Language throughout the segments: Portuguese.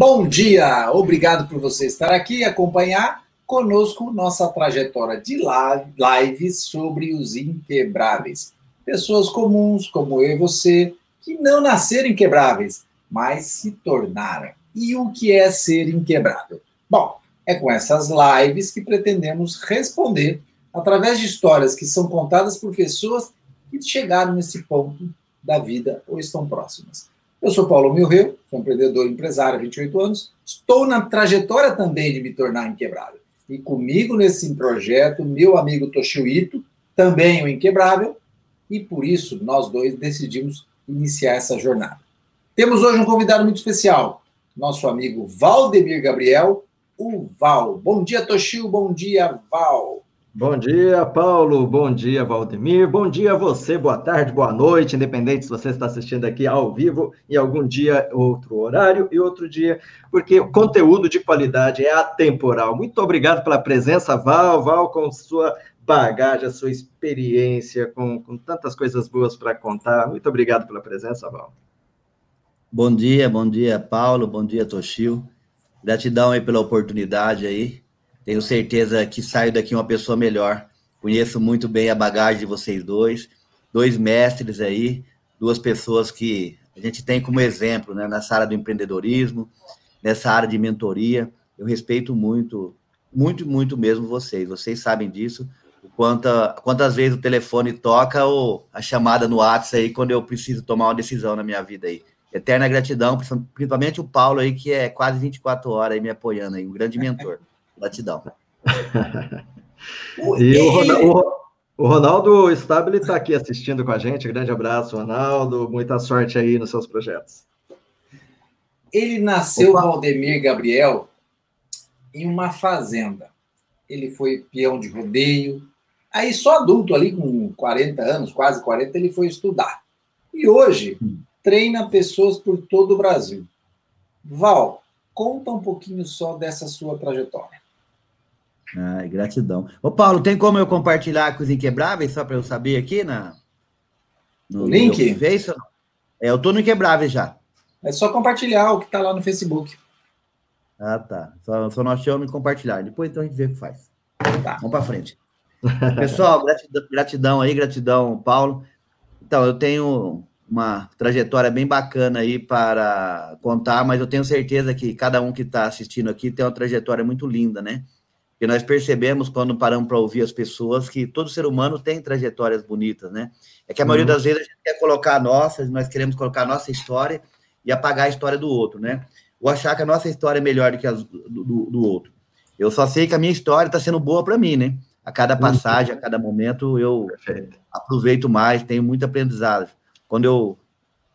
Bom dia, obrigado por você estar aqui e acompanhar conosco nossa trajetória de lives sobre os inquebráveis. Pessoas comuns, como eu e você, que não nasceram inquebráveis, mas se tornaram. E o que é ser inquebrável? Bom, é com essas lives que pretendemos responder através de histórias que são contadas por pessoas que chegaram nesse ponto da vida ou estão próximas. Eu sou Paulo Milreu, sou empreendedor empresário há 28 anos, estou na trajetória também de me tornar inquebrável. E comigo nesse projeto, meu amigo Toshio Ito, também o inquebrável, e por isso nós dois decidimos iniciar essa jornada. Temos hoje um convidado muito especial, nosso amigo Valdemir Gabriel, o Val. Bom dia, Toshio, bom dia, Val. Bom dia, Paulo. Bom dia, Valdemir. Bom dia a você. Boa tarde, boa noite, independente se você está assistindo aqui ao vivo em algum dia, outro horário e outro dia, porque o conteúdo de qualidade é atemporal. Muito obrigado pela presença, Val. Val, com sua bagagem, a sua experiência, com, com tantas coisas boas para contar. Muito obrigado pela presença, Val. Bom dia, bom dia, Paulo. Bom dia, Toshio. Gratidão aí pela oportunidade aí tenho certeza que saio daqui uma pessoa melhor. Conheço muito bem a bagagem de vocês dois, dois mestres aí, duas pessoas que a gente tem como exemplo né, nessa área do empreendedorismo, nessa área de mentoria. Eu respeito muito, muito, muito mesmo vocês. Vocês sabem disso. Quanta, quantas vezes o telefone toca ou a chamada no WhatsApp aí quando eu preciso tomar uma decisão na minha vida aí. Eterna gratidão, principalmente o Paulo aí, que é quase 24 horas aí me apoiando aí, um grande mentor. Gratidão. e o Ronaldo, o Ronaldo Stabile está aqui assistindo com a gente. Grande abraço, Ronaldo. Muita sorte aí nos seus projetos. Ele nasceu, Opa. Valdemir Gabriel, em uma fazenda. Ele foi peão de rodeio. Aí, só adulto ali, com 40 anos, quase 40, ele foi estudar. E hoje, hum. treina pessoas por todo o Brasil. Val, conta um pouquinho só dessa sua trajetória. Ai, gratidão. Ô, Paulo, tem como eu compartilhar com os Inquebráveis, só para eu saber aqui na, no link? Face? É, eu tô no Inquebráveis já. É só compartilhar o que está lá no Facebook. Ah, tá. Só, só nós chamamos compartilhar. Depois então a gente vê o que faz. Tá. Vamos para frente. Pessoal, gratidão, gratidão aí, gratidão, Paulo. Então, eu tenho uma trajetória bem bacana aí para contar, mas eu tenho certeza que cada um que está assistindo aqui tem uma trajetória muito linda, né? Que nós percebemos quando paramos para ouvir as pessoas que todo ser humano tem trajetórias bonitas, né? É que a maioria uhum. das vezes a gente quer colocar a nossa, nós queremos colocar a nossa história e apagar a história do outro, né? Ou achar que a nossa história é melhor do que a do, do, do outro. Eu só sei que a minha história está sendo boa para mim, né? A cada uhum. passagem, a cada momento, eu Perfeito. aproveito mais, tenho muito aprendizado. Quando eu,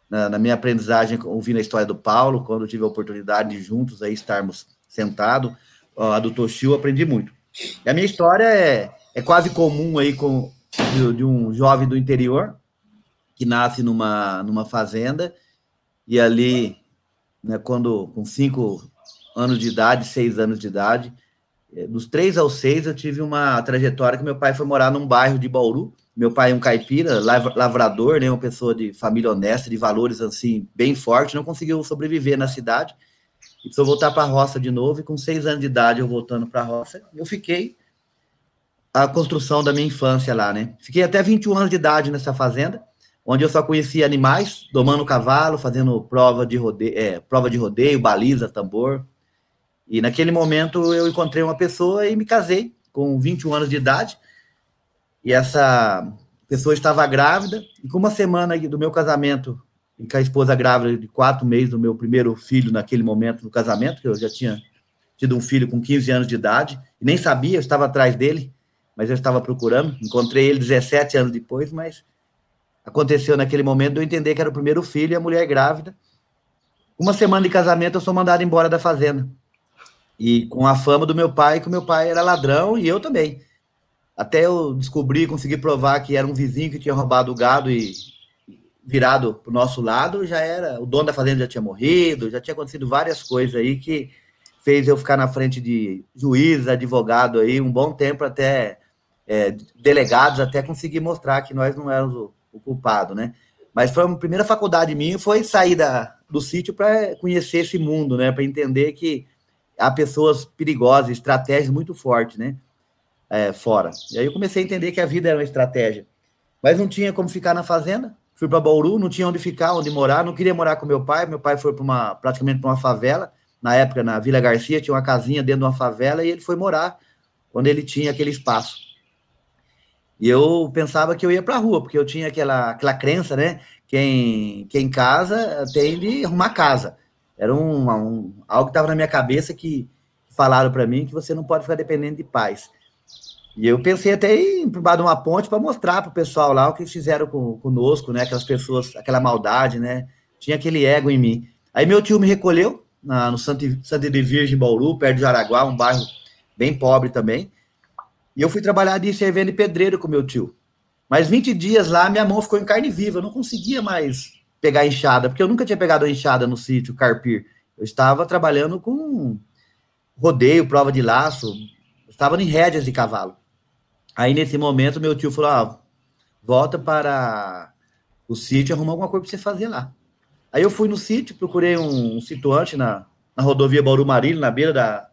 na, na minha aprendizagem, ouvindo a história do Paulo, quando tive a oportunidade de juntos aí estarmos sentados, a do Toshio, aprendi muito. E a minha história é, é quase comum aí com de, de, um jovem do interior que nasce numa, numa fazenda e ali, né, quando com cinco anos de idade, seis anos de idade, é, dos três aos seis eu tive uma trajetória que meu pai foi morar num bairro de Bauru. Meu pai é um caipira, lavrador, né, uma pessoa de família honesta, de valores assim bem fortes, não conseguiu sobreviver na cidade e precisou voltar para a roça de novo, e com seis anos de idade, eu voltando para a roça, eu fiquei a construção da minha infância lá, né? Fiquei até 21 anos de idade nessa fazenda, onde eu só conhecia animais, domando cavalo, fazendo prova de rodeio, é, prova de rodeio, baliza, tambor. E naquele momento eu encontrei uma pessoa e me casei com 21 anos de idade. E essa pessoa estava grávida, e com uma semana do meu casamento, e com a esposa grávida de quatro meses do meu primeiro filho naquele momento no casamento, que eu já tinha tido um filho com 15 anos de idade, e nem sabia, eu estava atrás dele, mas eu estava procurando, encontrei ele 17 anos depois, mas aconteceu naquele momento de eu entender que era o primeiro filho e a mulher grávida. Uma semana de casamento eu sou mandado embora da fazenda. E com a fama do meu pai, que o meu pai era ladrão e eu também. Até eu descobri, consegui provar que era um vizinho que tinha roubado o gado e virado para o nosso lado, já era. O dono da fazenda já tinha morrido, já tinha acontecido várias coisas aí que fez eu ficar na frente de juiz, advogado aí, um bom tempo até é, delegados, até conseguir mostrar que nós não éramos o, o, culpado, né? Mas foi a primeira faculdade minha foi sair da, do sítio para conhecer esse mundo, né? Para entender que há pessoas perigosas, estratégias muito fortes, né? É, fora. E aí eu comecei a entender que a vida era uma estratégia. Mas não tinha como ficar na fazenda. Fui para Bauru, não tinha onde ficar, onde morar. Não queria morar com meu pai. Meu pai foi para uma praticamente para uma favela. Na época, na Vila Garcia, tinha uma casinha dentro de uma favela e ele foi morar quando ele tinha aquele espaço. E eu pensava que eu ia para a rua, porque eu tinha aquela, aquela crença, né? Quem, quem casa tem de arrumar casa. Era um, um algo que estava na minha cabeça que falaram para mim que você não pode ficar dependendo de pais. E eu pensei até em de uma ponte para mostrar para o pessoal lá o que fizeram com, conosco, né? Aquelas pessoas, aquela maldade, né? Tinha aquele ego em mim. Aí meu tio me recolheu na, no Santa, Santa de Virgem, Bauru, perto de Jaraguá, um bairro bem pobre também. E eu fui trabalhar de servendo de pedreiro com meu tio. Mas 20 dias lá, minha mão ficou em carne viva. Eu não conseguia mais pegar enxada, porque eu nunca tinha pegado enxada no sítio, carpir. Eu estava trabalhando com rodeio, prova de laço, estava em rédeas de cavalo. Aí, nesse momento, meu tio falou: ah, volta para o sítio, arruma alguma coisa para você fazer lá. Aí eu fui no sítio, procurei um, um situante na, na rodovia Bauru Marília, na beira da,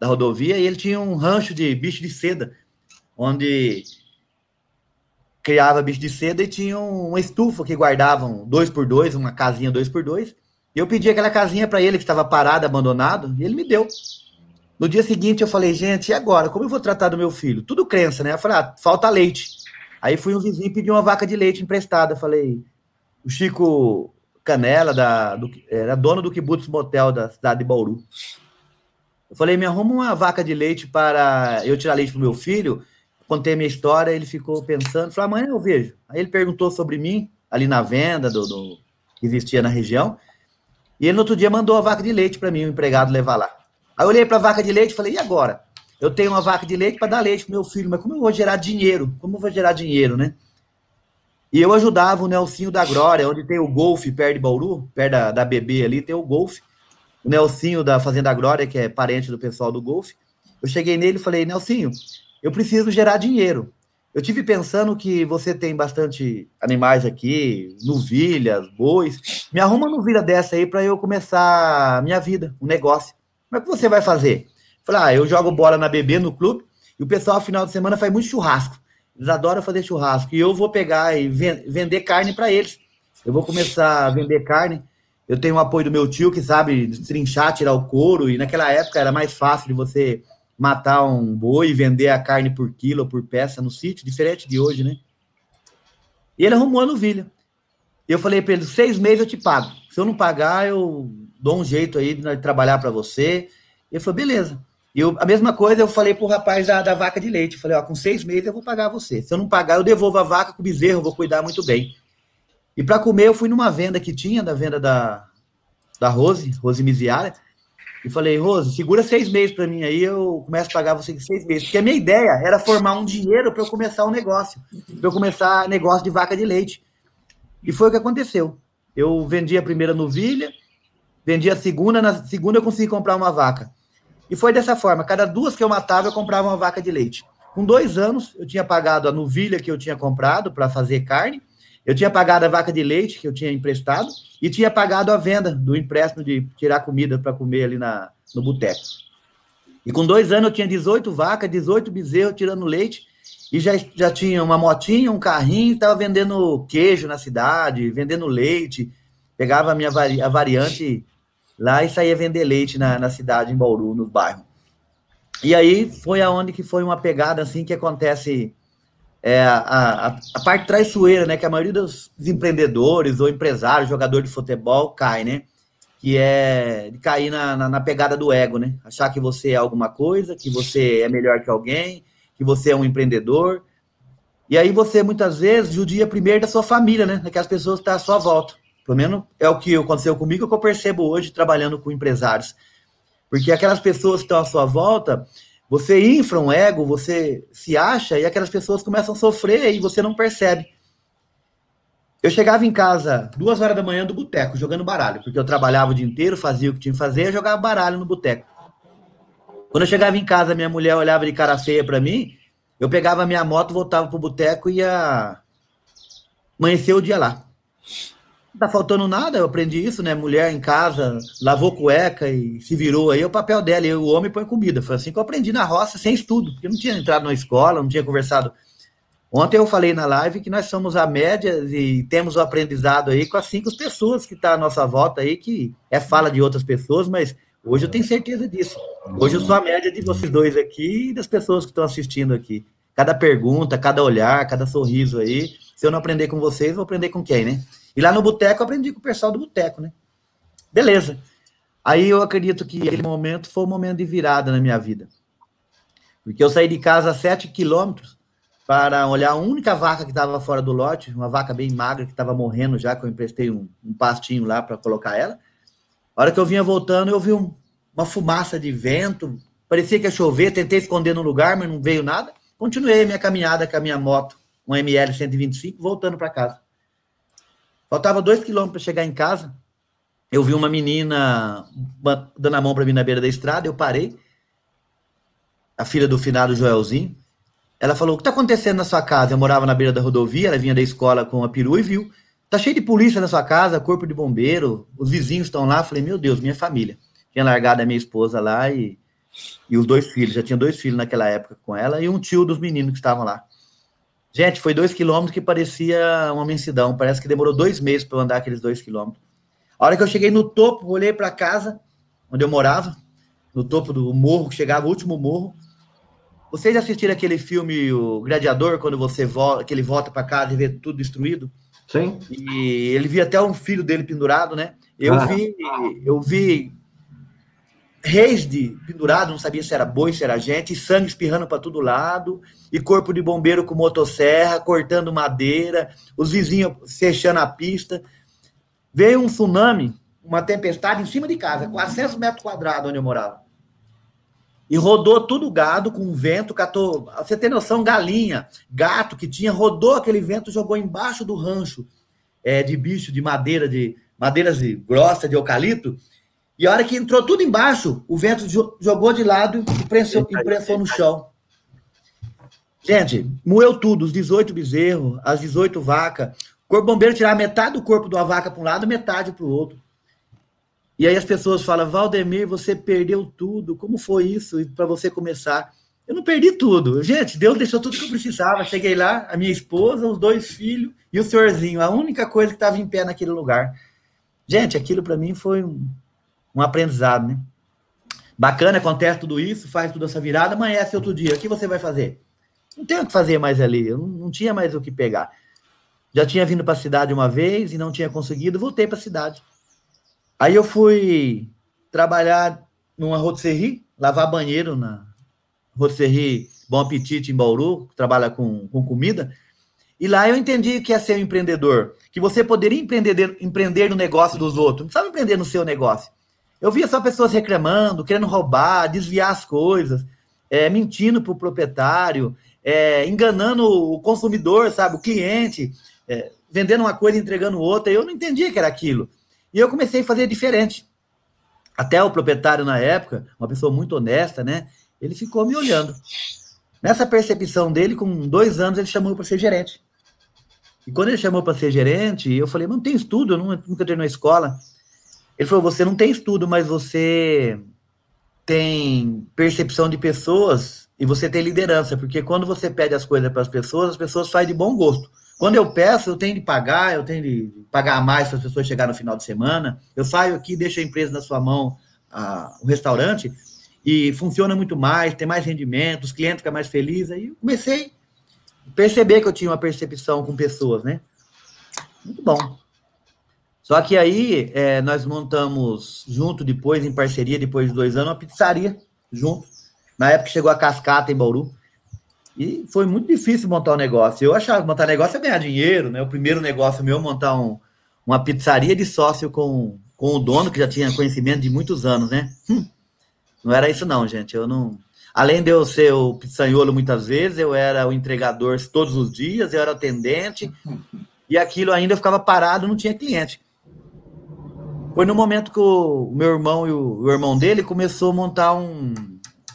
da rodovia, e ele tinha um rancho de bicho de seda onde criava bicho de seda e tinha uma estufa que guardavam dois por dois, uma casinha dois por dois. E eu pedi aquela casinha para ele que estava parado, abandonado, e ele me deu. No dia seguinte eu falei, gente, e agora? Como eu vou tratar do meu filho? Tudo crença, né? Eu falei, ah, falta leite. Aí fui um vizinho pedir uma vaca de leite emprestada. Eu falei, o Chico Canela, da, do, era dono do Kibbutz Motel da cidade de Bauru. Eu falei, me arruma uma vaca de leite para eu tirar leite para meu filho contei a minha história, ele ficou pensando, falou, amanhã eu vejo. Aí ele perguntou sobre mim, ali na venda do, do que existia na região, e ele no outro dia mandou a vaca de leite para mim, o empregado levar lá. Aí eu olhei para a vaca de leite e falei, e agora? Eu tenho uma vaca de leite para dar leite para meu filho, mas como eu vou gerar dinheiro? Como eu vou gerar dinheiro, né? E eu ajudava o Nelsinho da Glória, onde tem o golfe perto de Bauru, perto da, da BB ali, tem o golfe. O Nelsinho da Fazenda Glória, que é parente do pessoal do golfe. Eu cheguei nele e falei, Nelsinho, eu preciso gerar dinheiro. Eu tive pensando que você tem bastante animais aqui, novilhas, bois. Me arruma uma novilha dessa aí para eu começar a minha vida, um negócio. Como é que você vai fazer? Falei, ah, eu jogo bola na BB, no clube, e o pessoal, final de semana, faz muito churrasco. Eles adoram fazer churrasco. E eu vou pegar e vender carne para eles. Eu vou começar a vender carne. Eu tenho o apoio do meu tio, que sabe trinchar, tirar o couro, e naquela época era mais fácil de você matar um boi e vender a carne por quilo ou por peça no sítio, diferente de hoje, né? E ele arrumou a novilha. Eu falei para ele: seis meses eu te pago. Se eu não pagar, eu dou um jeito aí de trabalhar para você. Ele falou: beleza. E eu, a mesma coisa eu falei pro rapaz da, da vaca de leite. Eu falei: ó, com seis meses eu vou pagar você. Se eu não pagar, eu devolvo a vaca com o bezerro, eu vou cuidar muito bem. E para comer, eu fui numa venda que tinha, da venda da, da Rose, Rose Miziara. E falei, Rose, segura seis meses para mim aí, eu começo a pagar você em seis meses. Porque a minha ideia era formar um dinheiro para eu começar um negócio, para eu começar negócio de vaca de leite. E foi o que aconteceu. Eu vendi a primeira novilha, vendi a segunda, na segunda eu consegui comprar uma vaca. E foi dessa forma, cada duas que eu matava, eu comprava uma vaca de leite. Com dois anos, eu tinha pagado a novilha que eu tinha comprado para fazer carne, eu tinha pagado a vaca de leite que eu tinha emprestado e tinha pagado a venda do empréstimo de tirar comida para comer ali na, no boteco. E com dois anos eu tinha 18 vacas, 18 bezerros tirando leite e já, já tinha uma motinha, um carrinho, estava vendendo queijo na cidade, vendendo leite. Pegava a minha vari, a variante lá e saía vender leite na, na cidade, em Bauru, nos bairros. E aí foi aonde que foi uma pegada assim que acontece é, a, a, a, parte traiçoeira, né? Que a maioria dos empreendedores ou empresários, jogador de futebol, cai, né? Que é de cair na, na, na, pegada do ego, né? Achar que você é alguma coisa, que você é melhor que alguém, que você é um empreendedor. E aí você, muitas vezes, judia primeiro da sua família, né? Daquelas pessoas que estão à sua volta. Pelo menos é o que aconteceu comigo, é que eu percebo hoje trabalhando com empresários. Porque aquelas pessoas que estão à sua volta, você infra um ego, você se acha e aquelas pessoas começam a sofrer e você não percebe. Eu chegava em casa duas horas da manhã do boteco, jogando baralho, porque eu trabalhava o dia inteiro, fazia o que tinha que fazer, jogava baralho no boteco. Quando eu chegava em casa, minha mulher olhava de cara feia para mim, eu pegava minha moto, voltava pro boteco e ia amanhecer o dia lá. Tá faltando nada, eu aprendi isso, né? Mulher em casa, lavou cueca e se virou aí, é o papel dela, e o homem põe comida. Foi assim que eu aprendi na roça, sem estudo, porque não tinha entrado na escola, não tinha conversado. Ontem eu falei na live que nós somos a média e temos o aprendizado aí com as cinco pessoas que tá à nossa volta aí, que é fala de outras pessoas, mas hoje eu tenho certeza disso. Hoje eu sou a média de vocês dois aqui e das pessoas que estão assistindo aqui. Cada pergunta, cada olhar, cada sorriso aí. Se eu não aprender com vocês, vou aprender com quem, né? E lá no boteco eu aprendi com o pessoal do boteco, né? Beleza. Aí eu acredito que aquele momento foi um momento de virada na minha vida. Porque eu saí de casa a 7 quilômetros para olhar a única vaca que estava fora do lote, uma vaca bem magra que estava morrendo já, que eu emprestei um, um pastinho lá para colocar ela. A hora que eu vinha voltando, eu vi um, uma fumaça de vento, parecia que ia chover, tentei esconder no lugar, mas não veio nada. Continuei minha caminhada com a minha moto, um ML 125, voltando para casa. Faltava dois quilômetros para chegar em casa. Eu vi uma menina dando a mão para mim na beira da estrada. Eu parei. A filha do finado Joelzinho. Ela falou: O que está acontecendo na sua casa? Eu morava na beira da rodovia. Ela vinha da escola com a perua e viu. Tá cheio de polícia na sua casa, corpo de bombeiro. Os vizinhos estão lá. Eu falei: Meu Deus, minha família. Tinha largado a minha esposa lá e, e os dois filhos. Já tinha dois filhos naquela época com ela e um tio dos meninos que estavam lá. Gente, foi dois quilômetros que parecia uma imensidão. Parece que demorou dois meses para eu andar aqueles dois quilômetros. A hora que eu cheguei no topo, olhei para casa, onde eu morava, no topo do morro, que chegava o último morro. Vocês já assistiram aquele filme O Gladiador, quando você volta, que ele volta para casa e vê tudo destruído? Sim. E ele via até um filho dele pendurado, né? Eu ah. vi, eu vi reis de pendurado, não sabia se era boi, se era gente, e sangue espirrando para todo lado, e corpo de bombeiro com motosserra, cortando madeira, os vizinhos fechando a pista. Veio um tsunami, uma tempestade em cima de casa, 400 metros quadrados onde eu morava. E rodou tudo o gado com vento, catou, você tem noção, galinha, gato que tinha, rodou aquele vento, jogou embaixo do rancho é, de bicho, de madeira, de madeiras de, grossa, de eucalipto, e a hora que entrou tudo embaixo, o vento jogou de lado e prensou, e prensou no chão. Gente, moeu tudo, os 18 bezerros, as 18 vacas. O corpo bombeiro tirar metade do corpo de uma vaca para um lado, metade para o outro. E aí as pessoas falam, Valdemir, você perdeu tudo. Como foi isso para você começar? Eu não perdi tudo. Gente, Deus deixou tudo que eu precisava. Cheguei lá, a minha esposa, os dois filhos e o senhorzinho. A única coisa que estava em pé naquele lugar. Gente, aquilo para mim foi um, um aprendizado, né? Bacana, acontece tudo isso, faz toda essa virada, amanhece outro dia. O que você vai fazer? Não tem o que fazer mais ali, eu não, não tinha mais o que pegar. Já tinha vindo para a cidade uma vez e não tinha conseguido, voltei para a cidade. Aí eu fui trabalhar numa rotisserie, lavar banheiro na rotisserie Bom Apetite em Bauru, que trabalha com, com comida. E lá eu entendi que é ser um empreendedor, que você poderia empreender, empreender no negócio dos outros, não precisava empreender no seu negócio. Eu via só pessoas reclamando, querendo roubar, desviar as coisas, é, mentindo para o proprietário, é, enganando o consumidor, sabe, o cliente, é, vendendo uma coisa e entregando outra. Eu não entendia que era aquilo. E eu comecei a fazer diferente. Até o proprietário, na época, uma pessoa muito honesta, né? Ele ficou me olhando. Nessa percepção dele, com dois anos, ele chamou para ser gerente. E quando ele chamou para ser gerente, eu falei, não tem estudo, eu nunca entrei na escola. Ele falou: você não tem estudo, mas você tem percepção de pessoas e você tem liderança, porque quando você pede as coisas para as pessoas, as pessoas fazem de bom gosto. Quando eu peço, eu tenho de pagar, eu tenho de pagar mais para as pessoas chegarem no final de semana. Eu saio aqui, deixo a empresa na sua mão, a, o restaurante, e funciona muito mais, tem mais rendimento, os clientes ficam mais felizes. Aí eu comecei a perceber que eu tinha uma percepção com pessoas, né? Muito bom. Só que aí é, nós montamos junto depois, em parceria, depois de dois anos, uma pizzaria junto. Na época chegou a Cascata em Bauru. E foi muito difícil montar um negócio. Eu achava que montar negócio é ganhar dinheiro, né? O primeiro negócio meu montar um, uma pizzaria de sócio com, com o dono, que já tinha conhecimento de muitos anos, né? Hum, não era isso não, gente. Eu não... Além de eu ser o pizzanholo muitas vezes, eu era o entregador todos os dias, eu era atendente, e aquilo ainda ficava parado, não tinha cliente. Foi no momento que o meu irmão e o, o irmão dele começou a montar um,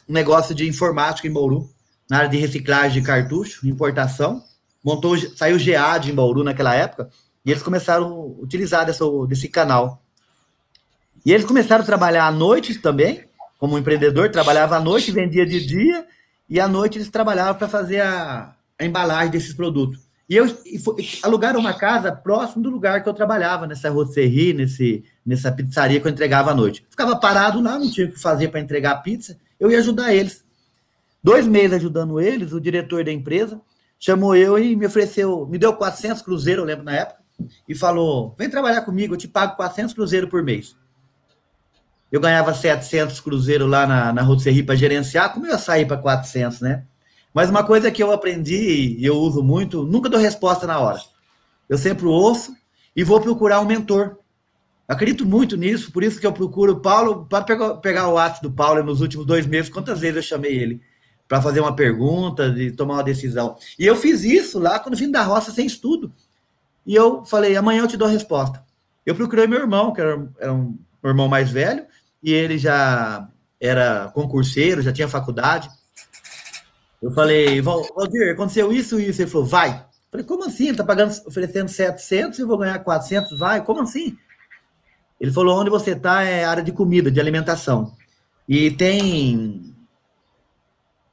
um negócio de informática em Bauru, na área de reciclagem de cartucho, importação. Montou, saiu GA de em Bauru naquela época. E eles começaram a utilizar dessa, desse canal. E eles começaram a trabalhar à noite também, como empreendedor, trabalhava à noite, vendia de dia, e à noite eles trabalhavam para fazer a, a, embalagem desses produtos. E eu e foi, alugaram uma casa próximo do lugar que eu trabalhava, nessa rotisserie, nesse, nessa pizzaria que eu entregava à noite. Ficava parado lá, não tinha o que fazer para entregar pizza, eu ia ajudar eles. Dois meses ajudando eles, o diretor da empresa chamou eu e me ofereceu, me deu 400 cruzeiros, eu lembro na época, e falou: vem trabalhar comigo, eu te pago 400 cruzeiros por mês. Eu ganhava 700 cruzeiros lá na, na para gerenciar, como eu ia sair para 400, né? Mas uma coisa que eu aprendi e eu uso muito, nunca dou resposta na hora. Eu sempre ouço e vou procurar um mentor. acredito muito nisso, por isso que eu procuro o Paulo, para pegar, o ato do Paulo nos últimos dois meses, quantas vezes eu chamei ele para fazer uma pergunta, de tomar uma decisão. E eu fiz isso lá quando vim da roça sem estudo. E eu falei, amanhã eu te dou a resposta. Eu procurei meu irmão, que era, era um irmão mais velho, e ele já era concurseiro, já tinha faculdade. Eu falei, Valdir, aconteceu isso e isso. Ele falou, vai. Eu falei, como assim? Tá pagando, oferecendo 700 e vou ganhar 400? Vai, como assim? Ele falou, onde você tá é área de comida, de alimentação. E tem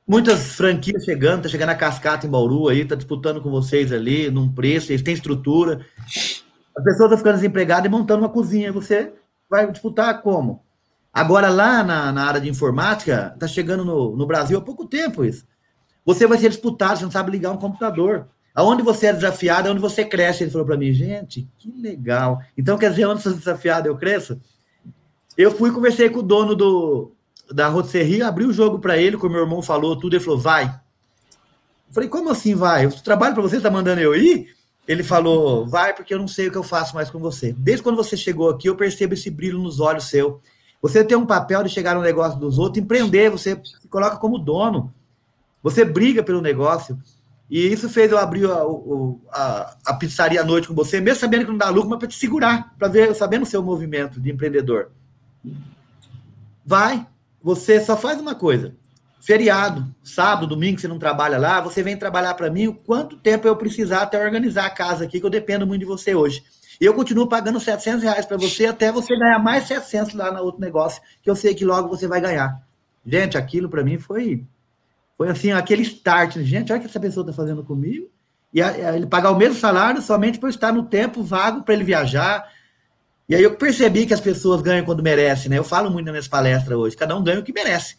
muitas franquias chegando, tá chegando a Cascata em Bauru aí, tá disputando com vocês ali, num preço, eles têm estrutura. As pessoas estão ficando desempregadas e montando uma cozinha. Você vai disputar como? Agora, lá na, na área de informática, está chegando no, no Brasil há pouco tempo isso. Você vai ser disputado, você não sabe ligar um computador. Aonde você é desafiado, é onde você cresce. Ele falou para mim, gente, que legal. Então, quer dizer, onde você é desafiado, eu cresço? Eu fui conversei com o dono do, da rotisserie, abri o jogo para ele, como meu irmão falou tudo, ele falou, vai. Eu falei, como assim vai? Eu trabalho para você, tá mandando eu ir? Ele falou, vai, porque eu não sei o que eu faço mais com você. Desde quando você chegou aqui, eu percebo esse brilho nos olhos seu. Você tem um papel de chegar no negócio dos outros, empreender, você se coloca como dono. Você briga pelo negócio. E isso fez eu abrir a, a, a pizzaria à noite com você, mesmo sabendo que não dá lucro, mas para te segurar, para ver, sabendo o seu movimento de empreendedor. Vai, você só faz uma coisa. Feriado, sábado, domingo, você não trabalha lá, você vem trabalhar para mim o quanto tempo eu precisar até organizar a casa aqui, que eu dependo muito de você hoje. E eu continuo pagando 700 reais para você até você ganhar mais 700 lá no outro negócio, que eu sei que logo você vai ganhar. Gente, aquilo para mim foi foi assim, aquele start. Gente, olha o que essa pessoa está fazendo comigo. E a, a, ele pagar o mesmo salário somente por estar no tempo vago para ele viajar. E aí eu percebi que as pessoas ganham quando merecem, né? Eu falo muito nas minhas palestras hoje, cada um ganha o que merece.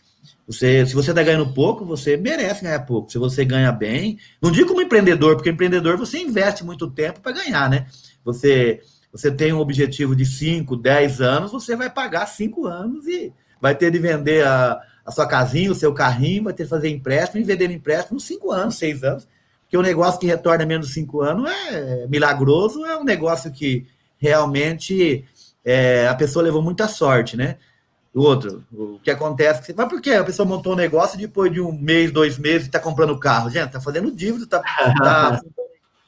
Você, se você está ganhando pouco, você merece ganhar pouco. Se você ganha bem, não digo como empreendedor, porque empreendedor você investe muito tempo para ganhar, né? Você, você tem um objetivo de 5, 10 anos, você vai pagar 5 anos e vai ter de vender a, a sua casinha, o seu carrinho, vai ter de fazer empréstimo e vender empréstimo 5 anos, 6 anos. Porque um negócio que retorna menos de 5 anos é milagroso, é um negócio que realmente é, a pessoa levou muita sorte, né? O outro, o que acontece, mas por que a pessoa montou um negócio e depois de um mês, dois meses, está comprando carro? Gente, está fazendo dívida, está tá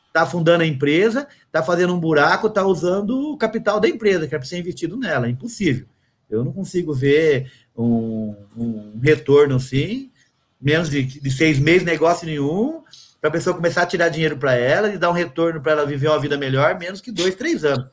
está afundando a empresa, está fazendo um buraco, está usando o capital da empresa, que é para ser investido nela. É impossível. Eu não consigo ver um, um retorno assim, menos de, de, seis meses, negócio nenhum, para a pessoa começar a tirar dinheiro para ela e dar um retorno para ela viver uma vida melhor, menos que dois, três anos.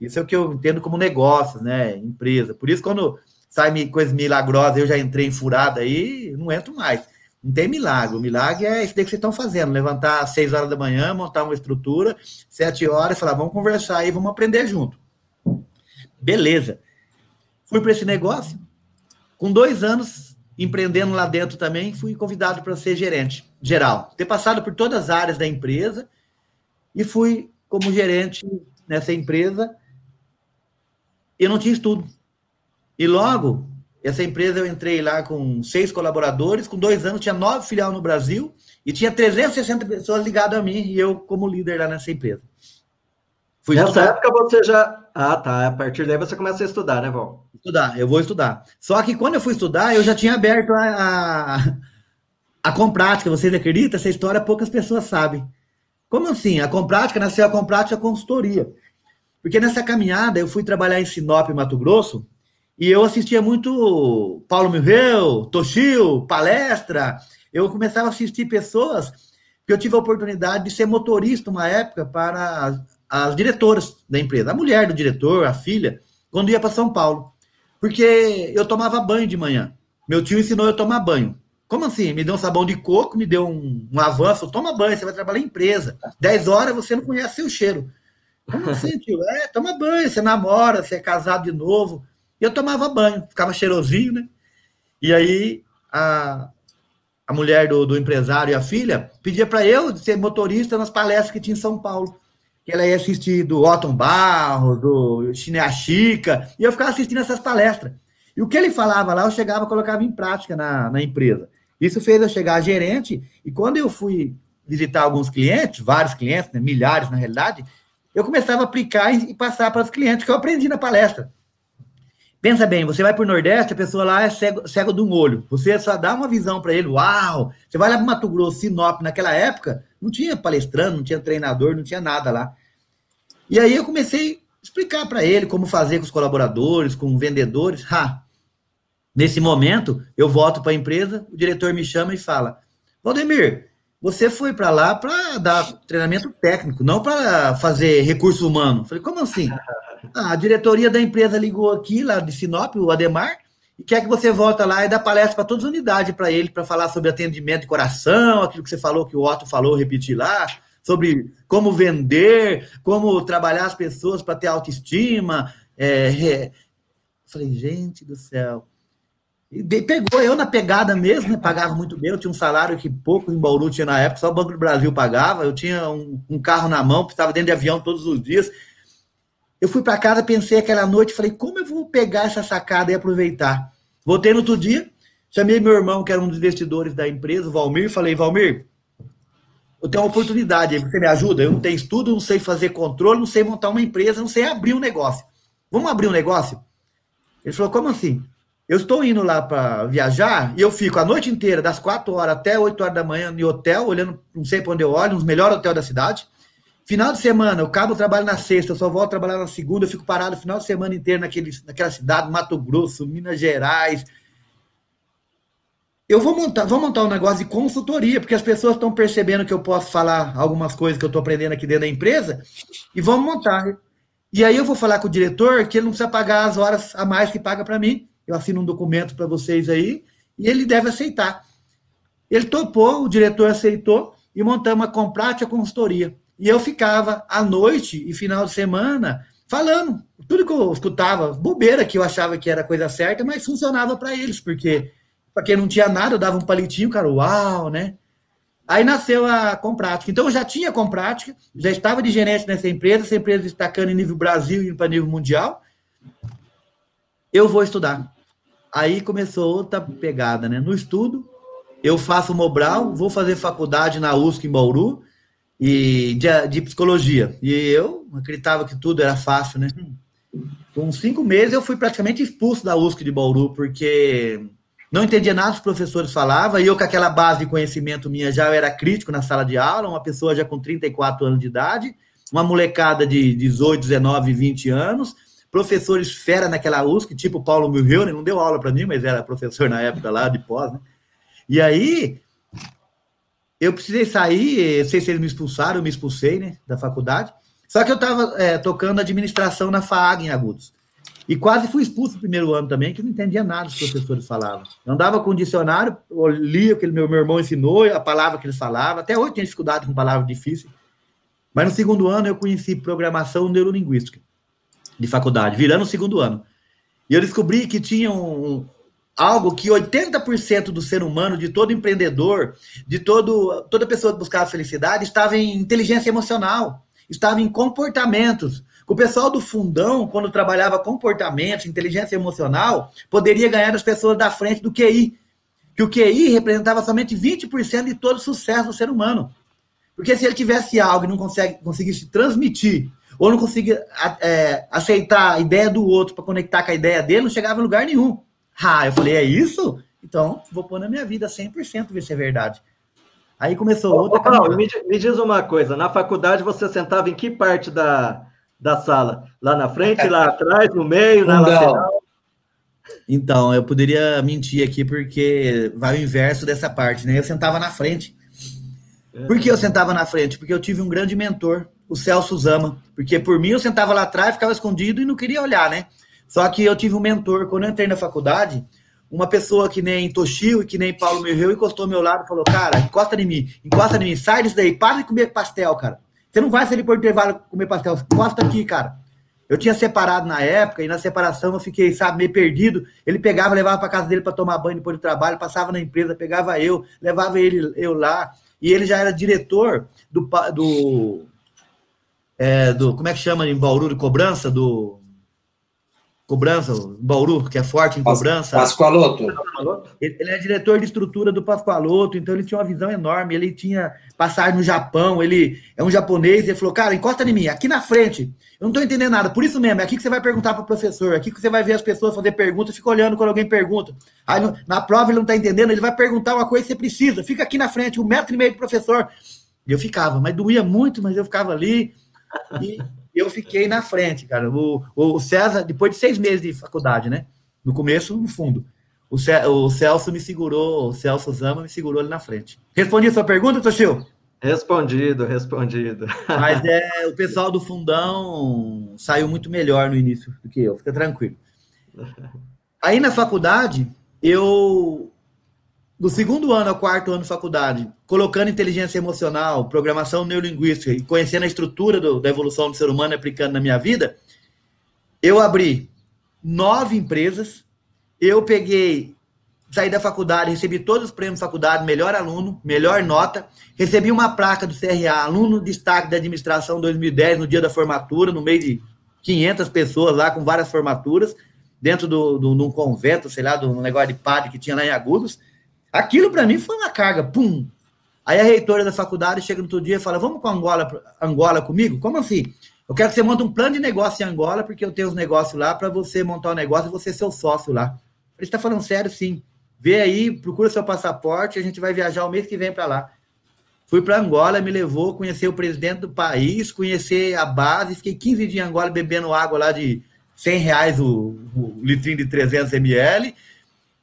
Isso é o que eu entendo como negócio, né? Empresa. Por isso, quando sai coisa milagrosa, eu já entrei em furada aí, não entro mais. Não tem milagre. O milagre é isso que vocês estão fazendo: levantar às seis horas da manhã, montar uma estrutura, sete horas, falar, vamos conversar aí, vamos aprender junto. Beleza. Fui para esse negócio. Com dois anos empreendendo lá dentro também, fui convidado para ser gerente geral. Ter passado por todas as áreas da empresa e fui como gerente nessa empresa. Eu não tinha estudo. E logo essa empresa eu entrei lá com seis colaboradores, com dois anos tinha nove filiais no Brasil e tinha 360 pessoas ligadas a mim e eu como líder lá nessa empresa. Fui Nessa época você já. Ah, tá. A partir daí você começa a estudar, né, Val? Estudar, eu vou estudar. Só que quando eu fui estudar, eu já tinha aberto a, a, a Comprática. Vocês acreditam? Essa história poucas pessoas sabem. Como assim? A Comprática nasceu a Comprática Consultoria. Porque nessa caminhada eu fui trabalhar em Sinop, Mato Grosso, e eu assistia muito Paulo Milreu, Toshio, palestra. Eu começava a assistir pessoas que eu tive a oportunidade de ser motorista uma época para as diretoras da empresa, a mulher do diretor, a filha, quando ia para São Paulo. Porque eu tomava banho de manhã. Meu tio ensinou eu a tomar banho. Como assim? Me deu um sabão de coco, me deu um, um avanço, toma banho, você vai trabalhar em empresa. 10 horas você não conhece seu cheiro. Como assim, tio? É, toma banho, você namora, você é casado de novo. E eu tomava banho, ficava cheirosinho, né? E aí a, a mulher do, do empresário e a filha pedia para eu ser motorista nas palestras que tinha em São Paulo. Que ela ia assistir do Otton Barro, do Chinea Chica, e eu ficava assistindo essas palestras. E o que ele falava lá, eu chegava e colocava em prática na, na empresa. Isso fez eu chegar a gerente, e quando eu fui visitar alguns clientes, vários clientes, né, milhares na realidade, eu começava a aplicar e passar para os clientes, que eu aprendi na palestra. Pensa bem, você vai para o Nordeste, a pessoa lá é cego, cego de um olho. Você só dá uma visão para ele, uau! Você vai lá para Mato Grosso, Sinop, naquela época, não tinha palestrando, não tinha treinador, não tinha nada lá. E aí eu comecei a explicar para ele como fazer com os colaboradores, com vendedores. Ha! Nesse momento, eu volto para a empresa, o diretor me chama e fala: Valdemir, você foi para lá para dar treinamento técnico, não para fazer recurso humano. falei, como assim? Ah, a diretoria da empresa ligou aqui, lá de Sinop, o Ademar, e quer que você volta lá e dá palestra para todas as unidades para ele, para falar sobre atendimento de coração, aquilo que você falou, que o Otto falou, repetir lá, sobre como vender, como trabalhar as pessoas para ter autoestima. É, é. Falei, gente do céu. E pegou eu na pegada mesmo, né? pagava muito bem. Eu tinha um salário que pouco em Bauru tinha na época, só o Banco do Brasil pagava. Eu tinha um, um carro na mão, estava dentro de avião todos os dias. Eu fui para casa, pensei aquela noite, falei, como eu vou pegar essa sacada e aproveitar? Voltei no outro dia, chamei meu irmão, que era um dos investidores da empresa, o Valmir, falei, Valmir, eu tenho uma oportunidade, você me ajuda? Eu não tenho estudo, não sei fazer controle, não sei montar uma empresa, não sei abrir um negócio. Vamos abrir um negócio? Ele falou, como assim? Eu estou indo lá para viajar e eu fico a noite inteira, das 4 horas até 8 horas da manhã, em hotel, olhando, não sei para onde eu olho, nos melhores hotéis da cidade. Final de semana, eu acabo o trabalho na sexta, eu só volto trabalhar na segunda, eu fico parado o final de semana inteiro naquele, naquela cidade, Mato Grosso, Minas Gerais. Eu vou montar, vou montar um negócio de consultoria, porque as pessoas estão percebendo que eu posso falar algumas coisas que eu estou aprendendo aqui dentro da empresa, e vamos montar. E aí eu vou falar com o diretor que ele não precisa pagar as horas a mais que paga para mim eu assino um documento para vocês aí, e ele deve aceitar. Ele topou, o diretor aceitou, e montamos a Comprática Consultoria. E eu ficava à noite e final de semana falando tudo que eu escutava, bobeira que eu achava que era coisa certa, mas funcionava para eles, porque para quem não tinha nada, eu dava um palitinho, cara, uau, né? Aí nasceu a Comprática. Então eu já tinha Comprática, já estava de gerente nessa empresa, essa empresa destacando em nível Brasil e para nível mundial. Eu vou estudar. Aí começou outra pegada, né? No estudo, eu faço Mobral, vou fazer faculdade na USC em Bauru e de, de psicologia. E eu acreditava que tudo era fácil, né? Com cinco meses eu fui praticamente expulso da USC de Bauru, porque não entendia nada que os professores falavam, e eu com aquela base de conhecimento minha já era crítico na sala de aula, uma pessoa já com 34 anos de idade, uma molecada de 18, 19, 20 anos, professores fera naquela USC, tipo Paulo Milheuner, não deu aula para mim, mas era professor na época lá de pós, né? E aí eu precisei sair, não sei se eles me expulsaram, eu me expulsei, né, da faculdade. Só que eu estava é, tocando administração na FAAG em Agudos. E quase fui expulso no primeiro ano também, que não entendia nada dos professores falavam. Eu andava com o dicionário, lia o que meu, meu irmão ensinou, a palavra que eles falavam. Até hoje tinha dificuldade com palavras difíceis. Mas no segundo ano eu conheci programação neurolinguística de faculdade, virando o segundo ano. E eu descobri que tinha um, algo que 80% do ser humano, de todo empreendedor, de todo, toda pessoa que buscava felicidade, estava em inteligência emocional, estava em comportamentos. O pessoal do fundão, quando trabalhava comportamentos, inteligência emocional, poderia ganhar das pessoas da frente do QI. Que o QI representava somente 20% de todo o sucesso do ser humano. Porque se ele tivesse algo e não consegue, conseguisse transmitir ou não conseguia é, aceitar a ideia do outro para conectar com a ideia dele, não chegava em lugar nenhum. Ah, eu falei, é isso? Então, vou pôr na minha vida 100% ver se é verdade. Aí começou ô, outra. Ô, Paulo, me, me, diz uma coisa: na faculdade você sentava em que parte da, da sala? Lá na frente, lá atrás, no meio, na lateral? Então, eu poderia mentir aqui porque vai o inverso dessa parte, né? Eu sentava na frente. Por que eu sentava na frente? Porque eu tive um grande mentor, o Celso Zama. Porque por mim eu sentava lá atrás, ficava escondido e não queria olhar, né? Só que eu tive um mentor. Quando eu entrei na faculdade, uma pessoa que nem Toshio e que nem Paulo Mirreu encostou ao meu lado e falou: Cara, encosta em mim, encosta em mim, sai disso daí, para de comer pastel, cara. Você não vai sair por intervalo comer pastel, encosta aqui, cara. Eu tinha separado na época e na separação eu fiquei, sabe, meio perdido. Ele pegava, levava para casa dele para tomar banho depois do trabalho, passava na empresa, pegava eu, levava ele eu lá. E ele já era diretor do, do, é, do como é que chama em Bauru de cobrança do cobrança, Bauru, que é forte em cobrança. Pascoaloto. Ele é diretor de estrutura do Pascoaloto, então ele tinha uma visão enorme, ele tinha passagem no Japão, ele é um japonês, ele falou, cara, encosta em mim, aqui na frente, eu não estou entendendo nada, por isso mesmo, é aqui que você vai perguntar para o professor, é aqui que você vai ver as pessoas fazer perguntas, fica olhando quando alguém pergunta. Aí na prova ele não está entendendo, ele vai perguntar uma coisa que você precisa, fica aqui na frente, um metro e meio do professor. E eu ficava, mas doía muito, mas eu ficava ali, e eu fiquei na frente, cara. O, o César, depois de seis meses de faculdade, né? No começo, no fundo. O, o Celso me segurou, o Celso Zama me segurou ali na frente. Respondi a sua pergunta, Toshio? Respondido, respondido. Mas é, o pessoal do fundão saiu muito melhor no início do que eu, fica tranquilo. Aí na faculdade, eu do segundo ano ao quarto ano de faculdade, colocando inteligência emocional, programação neurolinguística e conhecendo a estrutura do, da evolução do ser humano aplicando na minha vida, eu abri nove empresas, eu peguei, saí da faculdade, recebi todos os prêmios da faculdade, melhor aluno, melhor nota, recebi uma placa do CRA, aluno destaque da administração 2010, no dia da formatura, no meio de 500 pessoas lá, com várias formaturas, dentro do, do, de um convento, sei lá, de um negócio de padre que tinha lá em Agudos, Aquilo para mim foi uma carga, pum. Aí a reitora da faculdade chega no outro dia e fala: Vamos com Angola, Angola comigo? Como assim? Eu quero que você monte um plano de negócio em Angola, porque eu tenho os negócios lá para você montar um negócio e você ser seu sócio lá. Ele está falando sério, sim. Vê aí, procura seu passaporte, a gente vai viajar o mês que vem para lá. Fui para Angola, me levou, conhecer o presidente do país, conhecer a base, fiquei 15 dias em Angola bebendo água lá de 100 reais o, o litrinho de 300 ml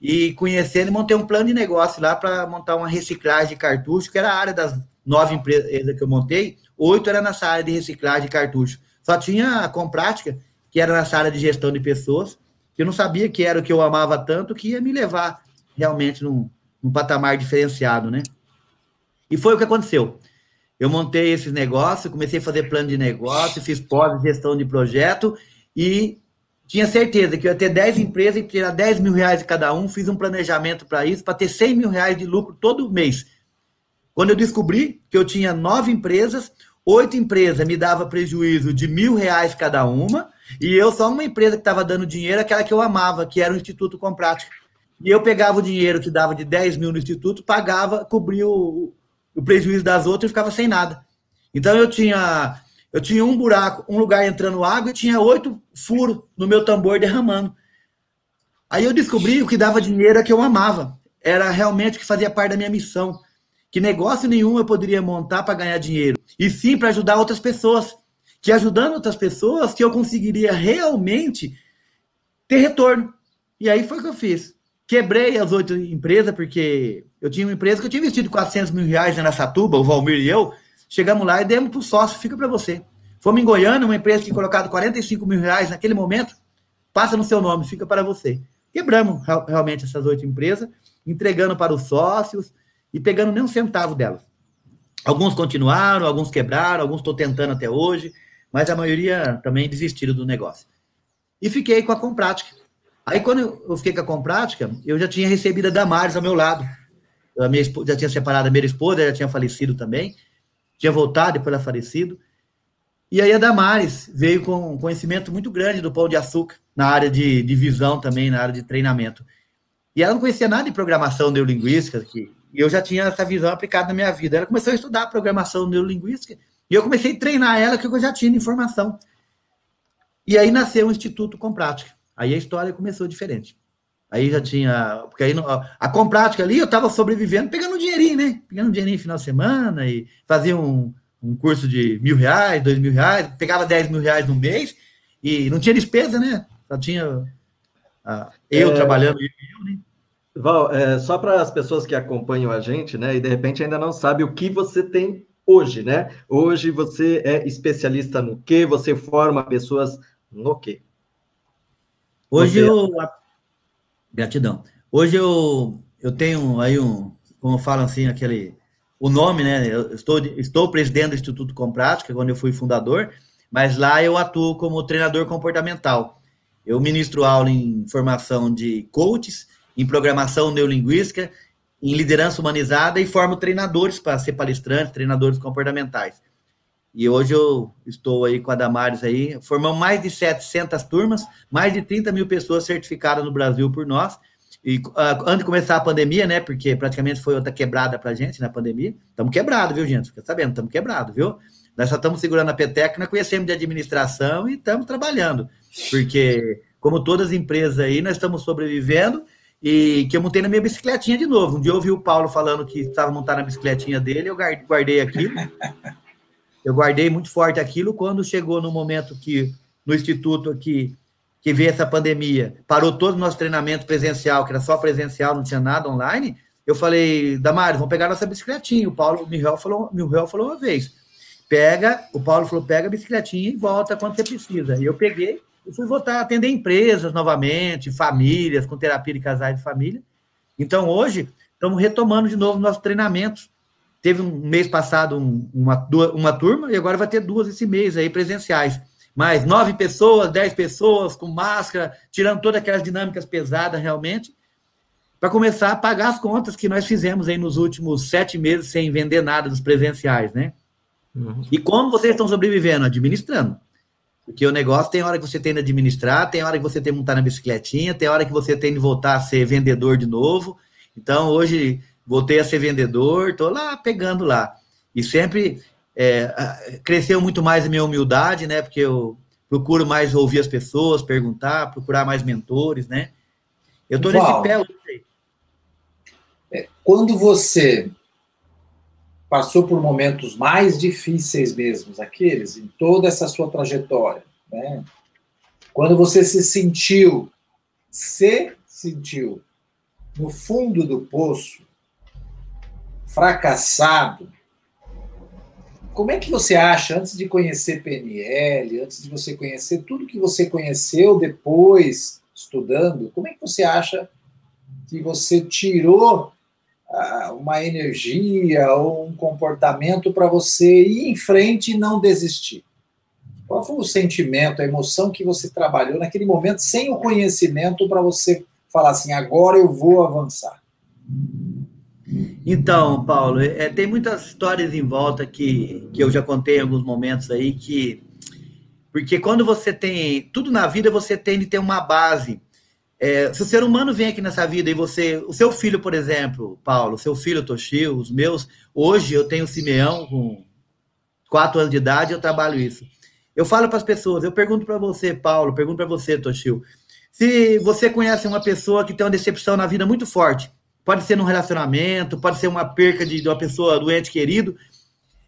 e conhecendo, montei um plano de negócio lá para montar uma reciclagem de cartucho, que era a área das nove empresas que eu montei, oito era nessa área de reciclagem de cartucho. Só tinha a Comprática, que era nessa área de gestão de pessoas, que eu não sabia que era o que eu amava tanto, que ia me levar realmente num, num patamar diferenciado, né? E foi o que aconteceu. Eu montei esses negócios, comecei a fazer plano de negócio, fiz pós-gestão de projeto e tinha certeza que eu ia ter 10 empresas e tirar 10 mil reais de cada um, fiz um planejamento para isso, para ter 100 mil reais de lucro todo mês. Quando eu descobri que eu tinha nove empresas, oito empresas me dava prejuízo de mil reais cada uma, e eu só uma empresa que estava dando dinheiro, aquela que eu amava, que era o Instituto Com Prática. E eu pegava o dinheiro que dava de 10 mil no Instituto, pagava, cobria o, o prejuízo das outras e ficava sem nada. Então eu tinha eu tinha um buraco, um lugar entrando água e tinha oito furos no meu tambor derramando. Aí eu descobri o que dava dinheiro é que eu amava. Era realmente o que fazia parte da minha missão. Que negócio nenhum eu poderia montar para ganhar dinheiro. E sim para ajudar outras pessoas. Que ajudando outras pessoas que eu conseguiria realmente ter retorno. E aí foi o que eu fiz. Quebrei as oito empresas, porque eu tinha uma empresa que eu tinha investido 400 mil reais na Satuba, o Valmir e eu, Chegamos lá e demos para o sócio, fica para você. Fomos em Goiânia, uma empresa que tinha colocado 45 mil reais naquele momento, passa no seu nome, fica para você. Quebramos realmente essas oito empresas, entregando para os sócios e pegando nem um centavo delas. Alguns continuaram, alguns quebraram, alguns estou tentando até hoje, mas a maioria também desistiram do negócio. E fiquei com a Comprática. Aí, quando eu fiquei com a Comprática, eu já tinha recebido a Damares ao meu lado. A minha esposa, já tinha separado a minha esposa, já tinha falecido também tinha voltado depois era falecido. E aí a Damares veio com um conhecimento muito grande do pão de açúcar, na área de, de visão também, na área de treinamento. E ela não conhecia nada de programação neurolinguística, que eu já tinha essa visão aplicada na minha vida. Ela começou a estudar programação neurolinguística e eu comecei a treinar ela, que eu já tinha informação. E aí nasceu o Instituto Com Prática. Aí a história começou diferente. Aí já tinha. Porque aí a, a comprática ali eu estava sobrevivendo, pegando um dinheirinho, né? Pegando um dinheirinho no final de semana e fazia um, um curso de mil reais, dois mil reais, pegava dez mil reais no mês e não tinha despesa, né? Só tinha eu é... trabalhando e eu, né? Val, é, só para as pessoas que acompanham a gente, né, e de repente ainda não sabe o que você tem hoje, né? Hoje você é especialista no que? Você forma pessoas no quê? Hoje você... eu. Gratidão. Hoje eu, eu tenho aí um, como falam assim, aquele. O nome, né? Eu estou, estou presidente do Instituto Com Prática, quando eu fui fundador, mas lá eu atuo como treinador comportamental. Eu ministro aula em formação de coaches, em programação neurolinguística, em liderança humanizada e formo treinadores para ser palestrantes, treinadores comportamentais. E hoje eu estou aí com a Damares aí, formamos mais de 700 turmas, mais de 30 mil pessoas certificadas no Brasil por nós. E uh, antes de começar a pandemia, né? Porque praticamente foi outra quebrada para a gente na pandemia. Estamos quebrados, viu, gente? Fica sabendo, estamos quebrados, viu? Nós só estamos segurando a peteca, nós conhecemos de administração e estamos trabalhando. Porque, como todas as empresas aí, nós estamos sobrevivendo e que eu montei na minha bicicletinha de novo. Um dia eu ouvi o Paulo falando que estava montando na bicicletinha dele, eu guardei aquilo. Eu guardei muito forte aquilo. Quando chegou no momento que, no instituto aqui, que veio essa pandemia, parou todo o nosso treinamento presencial, que era só presencial, não tinha nada online, eu falei, Damares, vamos pegar nossa bicicletinha. O Paulo, Miguel falou, Miguel falou uma vez, pega, o Paulo falou, pega a bicicletinha e volta quando você precisa. E eu peguei e fui voltar a atender empresas novamente, famílias, com terapia de casais de família. Então, hoje, estamos retomando de novo nossos treinamentos. Teve um mês passado um, uma, uma turma e agora vai ter duas esse mês aí presenciais mais nove pessoas, dez pessoas com máscara, tirando todas aquelas dinâmicas pesadas realmente, para começar a pagar as contas que nós fizemos aí nos últimos sete meses sem vender nada dos presenciais, né? Uhum. E como vocês estão sobrevivendo? Administrando. Porque o negócio tem hora que você tem de administrar, tem hora que você tem de montar na bicicletinha, tem hora que você tem de voltar a ser vendedor de novo. Então, hoje, voltei a ser vendedor, estou lá pegando lá. E sempre é, cresceu muito mais a minha humildade, né? Porque eu procuro mais ouvir as pessoas, perguntar, procurar mais mentores, né? Eu estou nesse pé hoje. É, quando você passou por momentos mais difíceis mesmo, aqueles, em toda essa sua trajetória, né? Quando você se sentiu, se sentiu no fundo do poço, fracassado, como é que você acha, antes de conhecer PNL, antes de você conhecer tudo que você conheceu depois, estudando, como é que você acha que você tirou uh, uma energia ou um comportamento para você ir em frente e não desistir? Qual foi o sentimento, a emoção que você trabalhou naquele momento, sem o conhecimento, para você falar assim: agora eu vou avançar? Então, Paulo, é, tem muitas histórias em volta que, que eu já contei em alguns momentos aí que. Porque quando você tem. Tudo na vida você tem de ter uma base. É, se o ser humano vem aqui nessa vida e você. O seu filho, por exemplo, Paulo, seu filho Toshio, os meus. Hoje eu tenho Simeão com quatro anos de idade eu trabalho isso. Eu falo para as pessoas, eu pergunto para você, Paulo, pergunto para você, Toshio, se você conhece uma pessoa que tem uma decepção na vida muito forte, pode ser num relacionamento, pode ser uma perca de, de uma pessoa doente querido.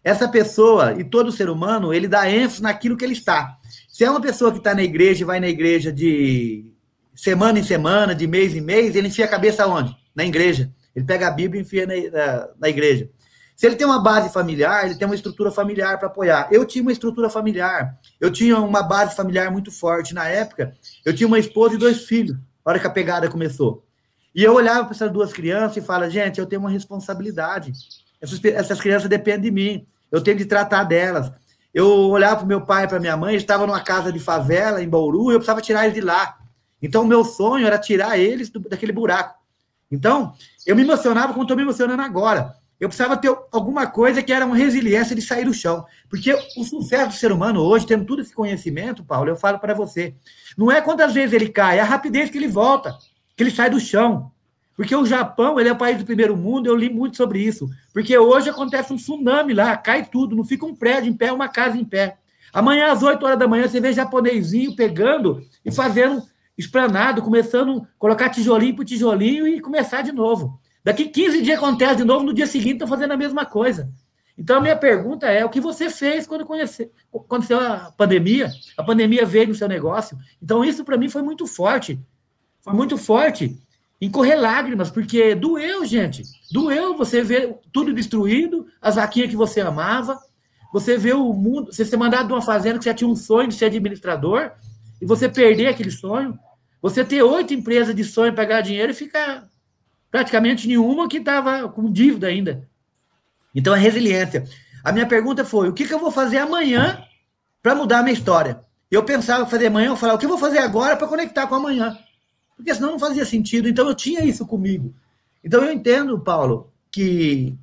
Essa pessoa e todo ser humano, ele dá ênfase naquilo que ele está. Se é uma pessoa que está na igreja e vai na igreja de semana em semana, de mês em mês, ele enfia a cabeça onde? Na igreja. Ele pega a Bíblia e enfia na, na, na igreja. Se ele tem uma base familiar, ele tem uma estrutura familiar para apoiar. Eu tinha uma estrutura familiar. Eu tinha uma base familiar muito forte. Na época, eu tinha uma esposa e dois filhos, na hora que a pegada começou. E eu olhava para essas duas crianças e falava, gente, eu tenho uma responsabilidade. Essas, essas crianças dependem de mim. Eu tenho de tratar delas. Eu olhava para meu pai e para minha mãe, estava numa casa de favela em Bauru, e eu precisava tirar eles de lá. Então, o meu sonho era tirar eles do, daquele buraco. Então, eu me emocionava como estou me emocionando agora. Eu precisava ter alguma coisa que era uma resiliência de sair do chão. Porque o sucesso do ser humano hoje, tendo todo esse conhecimento, Paulo, eu falo para você, não é quantas vezes ele cai, é a rapidez que ele volta que ele sai do chão. Porque o Japão, ele é o país do primeiro mundo, eu li muito sobre isso. Porque hoje acontece um tsunami lá, cai tudo, não fica um prédio em pé, uma casa em pé. Amanhã, às 8 horas da manhã, você vê japonesinho pegando e fazendo esplanado, começando a colocar tijolinho por tijolinho e começar de novo. Daqui 15 dias acontece de novo, no dia seguinte estão fazendo a mesma coisa. Então, a minha pergunta é: o que você fez quando aconteceu a pandemia? A pandemia veio no seu negócio. Então, isso para mim foi muito forte foi muito forte. em correr lágrimas, porque doeu, gente. Doeu você ver tudo destruído, as vaquinhas que você amava, você vê o mundo, você ser mandado de uma fazenda que você tinha um sonho de ser administrador, e você perder aquele sonho, você ter oito empresas de sonho para ganhar dinheiro e ficar praticamente nenhuma que estava com dívida ainda. Então, a resiliência. A minha pergunta foi: o que, que eu vou fazer amanhã para mudar a minha história? Eu pensava fazer amanhã, eu falava, o que eu vou fazer agora para conectar com amanhã? Porque senão não fazia sentido. Então, eu tinha isso comigo. Então, eu entendo, Paulo, que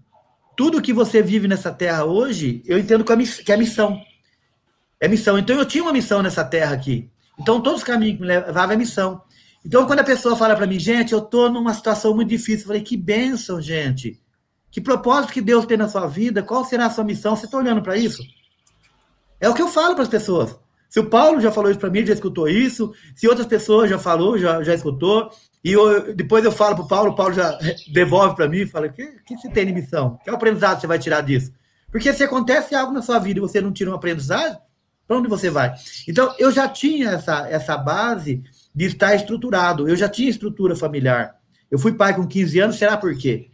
tudo que você vive nessa terra hoje, eu entendo que é missão. É missão. Então, eu tinha uma missão nessa terra aqui. Então, todos os caminhos me levavam à missão. Então, quando a pessoa fala para mim, gente, eu estou numa situação muito difícil, eu falei, que bênção, gente. Que propósito que Deus tem na sua vida? Qual será a sua missão? Você está olhando para isso? É o que eu falo para as pessoas. Se o Paulo já falou isso para mim, já escutou isso. Se outras pessoas já falou, já, já escutou. E eu, depois eu falo para o Paulo, o Paulo já devolve para mim e fala: o que, que você tem de missão? Que aprendizado você vai tirar disso? Porque se acontece algo na sua vida e você não tira um aprendizado, para onde você vai? Então, eu já tinha essa, essa base de estar estruturado. Eu já tinha estrutura familiar. Eu fui pai com 15 anos, será por quê?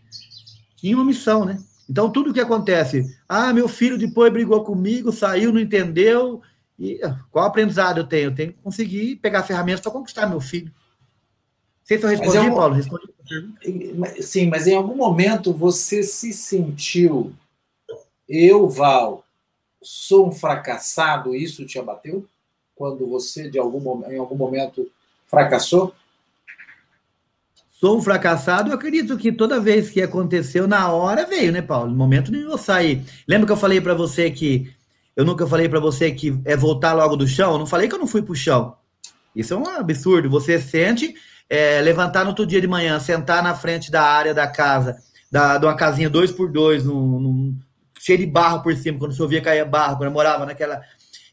Tinha uma missão, né? Então, tudo que acontece, ah, meu filho depois brigou comigo, saiu, não entendeu, e qual aprendizado eu tenho? Eu tenho que conseguir pegar ferramentas para conquistar meu filho. Não sei se eu respondi, é um... Paulo. Respondi. Sim, mas em algum momento você se sentiu, eu, Val, sou um fracassado, isso te abateu? Quando você, de algum, em algum momento, fracassou? Sou um fracassado, eu acredito que toda vez que aconteceu, na hora veio, né, Paulo? No momento nem vou sair. Lembra que eu falei para você que. Eu nunca falei para você que é voltar logo do chão? Eu não falei que eu não fui pro chão. Isso é um absurdo. Você sente, é, levantar no outro dia de manhã, sentar na frente da área da casa, da, de uma casinha dois por dois, num, num, cheio de barro por cima, quando chovia caía barro, quando eu morava naquela.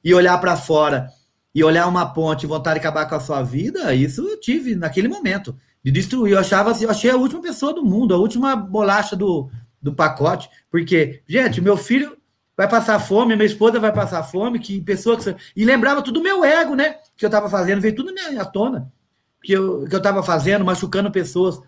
E olhar para fora e olhar uma ponte vontade de acabar com a sua vida, isso eu tive naquele momento. De destruir. Eu achava assim, eu achei a última pessoa do mundo, a última bolacha do, do pacote. Porque, gente, meu filho vai passar fome, minha esposa vai passar fome, que pessoa que. E lembrava tudo do meu ego, né? Que eu estava fazendo, veio tudo à tona. Que eu, que eu estava fazendo, machucando pessoas.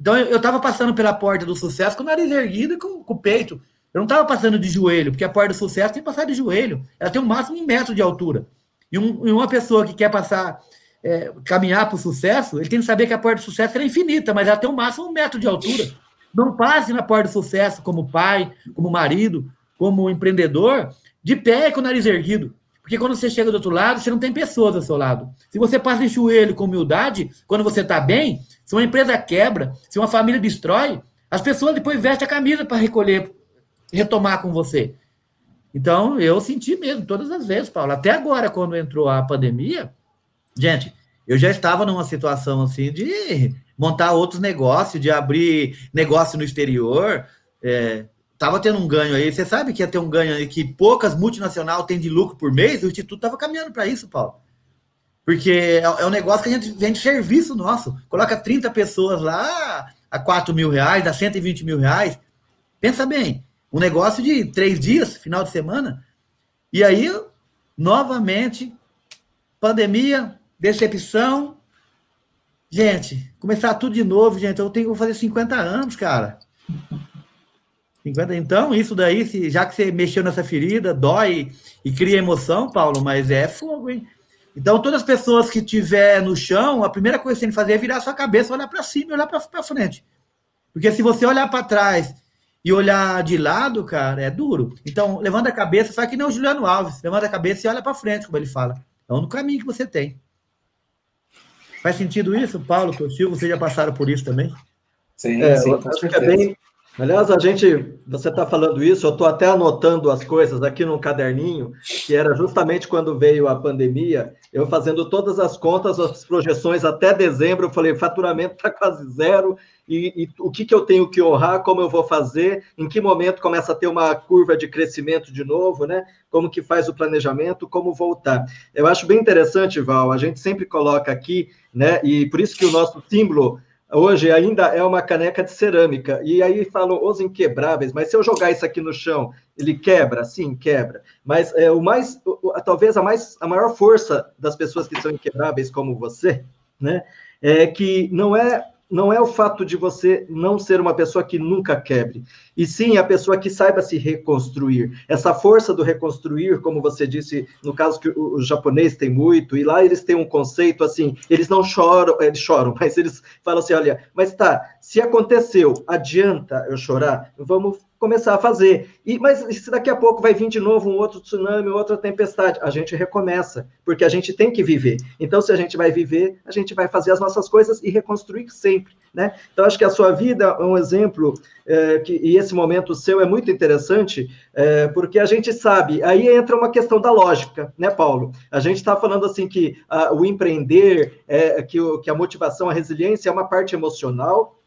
Então eu estava passando pela porta do sucesso com o nariz erguido e com, com o peito. Eu não estava passando de joelho, porque a porta do sucesso tem que passar de joelho. Ela tem um máximo um metro de altura. E, um, e uma pessoa que quer passar, é, caminhar para o sucesso, ele tem que saber que a porta do sucesso é infinita, mas ela tem um máximo um metro de altura. Não passe na porta do sucesso como pai, como marido, como empreendedor, de pé e com o nariz erguido. Porque quando você chega do outro lado, você não tem pessoas ao seu lado. Se você passa de joelho com humildade, quando você está bem, se uma empresa quebra, se uma família destrói, as pessoas depois vestem a camisa para recolher, retomar com você. Então, eu senti mesmo todas as vezes, Paulo. Até agora, quando entrou a pandemia, gente, eu já estava numa situação assim de montar outros negócios, de abrir negócio no exterior. É, tava tendo um ganho aí. Você sabe que ia ter um ganho aí que poucas multinacionais têm de lucro por mês? O Instituto estava caminhando para isso, Paulo. Porque é, é um negócio que a gente vende serviço nosso. Coloca 30 pessoas lá a 4 mil reais, a 120 mil reais. Pensa bem, um negócio de três dias, final de semana. E aí, novamente, pandemia, decepção. Gente, começar tudo de novo, gente. Eu tenho que fazer 50 anos, cara. 50, então, isso daí, se, já que você mexeu nessa ferida, dói e cria emoção, Paulo, mas é fogo, hein? Então, todas as pessoas que tiver no chão, a primeira coisa que você tem que fazer é virar sua cabeça, olhar para cima e olhar para frente. Porque se você olhar para trás e olhar de lado, cara, é duro. Então, levanta a cabeça, faz que nem o Juliano Alves. Levanta a cabeça e olha para frente, como ele fala. É o único caminho que você tem. Faz sentido isso, Paulo, Toshio? Vocês já passaram por isso também? Sim, é, sim, com certeza. É bem... Aliás, a gente, você está falando isso, eu estou até anotando as coisas aqui num caderninho, que era justamente quando veio a pandemia, eu fazendo todas as contas, as projeções até dezembro, eu falei, faturamento está quase zero, e, e, o que, que eu tenho que honrar, como eu vou fazer, em que momento começa a ter uma curva de crescimento de novo, né? Como que faz o planejamento, como voltar. Eu acho bem interessante, Val, a gente sempre coloca aqui, né? E por isso que o nosso símbolo hoje ainda é uma caneca de cerâmica. E aí falam os inquebráveis, mas se eu jogar isso aqui no chão, ele quebra? Sim, quebra. Mas é, o mais, talvez a, mais, a maior força das pessoas que são inquebráveis como você, né? É que não é não é o fato de você não ser uma pessoa que nunca quebre, e sim a pessoa que saiba se reconstruir. Essa força do reconstruir, como você disse, no caso que o, o japonês tem muito, e lá eles têm um conceito assim, eles não choram, eles choram, mas eles falam assim, olha, mas tá, se aconteceu, adianta eu chorar? Vamos começar a fazer. E, mas se daqui a pouco vai vir de novo um outro tsunami, outra tempestade, a gente recomeça, porque a gente tem que viver. Então, se a gente vai viver, a gente vai fazer as nossas coisas e reconstruir sempre. Né? Então, acho que a sua vida é um exemplo, é, que, e esse momento seu é muito interessante, é, porque a gente sabe, aí entra uma questão da lógica, né, Paulo? A gente está falando assim que a, o empreender, é, que, o, que a motivação, a resiliência é uma parte emocional,